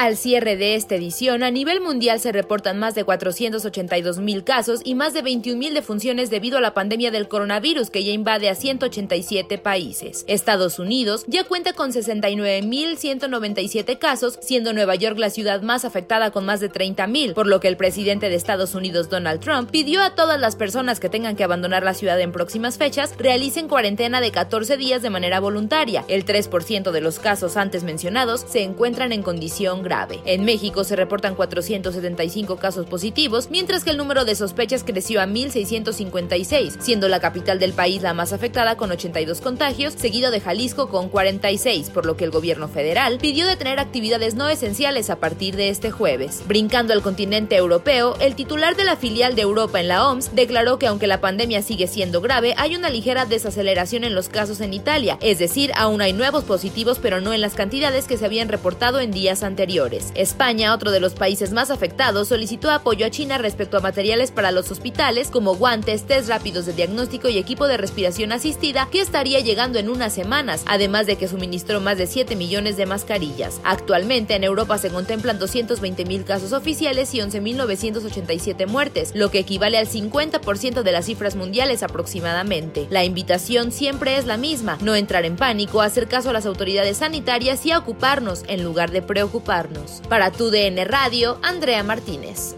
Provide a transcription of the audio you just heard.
Al cierre de esta edición, a nivel mundial se reportan más de 482 mil casos y más de 21 mil defunciones debido a la pandemia del coronavirus que ya invade a 187 países. Estados Unidos ya cuenta con 69 mil 197 casos, siendo Nueva York la ciudad más afectada con más de 30 mil, por lo que el presidente de Estados Unidos Donald Trump pidió a todas las personas que tengan que abandonar la ciudad en próximas fechas realicen cuarentena de 14 días de manera voluntaria. El 3% de los casos antes mencionados se encuentran en condición grave. En México se reportan 475 casos positivos, mientras que el número de sospechas creció a 1.656, siendo la capital del país la más afectada con 82 contagios, seguido de Jalisco con 46, por lo que el gobierno federal pidió detener actividades no esenciales a partir de este jueves. Brincando al continente europeo, el titular de la filial de Europa en la OMS declaró que aunque la pandemia sigue siendo grave, hay una ligera desaceleración en los casos en Italia, es decir, aún hay nuevos positivos pero no en las cantidades que se habían reportado en días anteriores. España, otro de los países más afectados, solicitó apoyo a China respecto a materiales para los hospitales como guantes, test rápidos de diagnóstico y equipo de respiración asistida que estaría llegando en unas semanas, además de que suministró más de 7 millones de mascarillas. Actualmente en Europa se contemplan 220 mil casos oficiales y 11.987 muertes, lo que equivale al 50% de las cifras mundiales aproximadamente. La invitación siempre es la misma, no entrar en pánico, hacer caso a las autoridades sanitarias y a ocuparnos en lugar de preocuparnos. Para tu DN Radio, Andrea Martínez.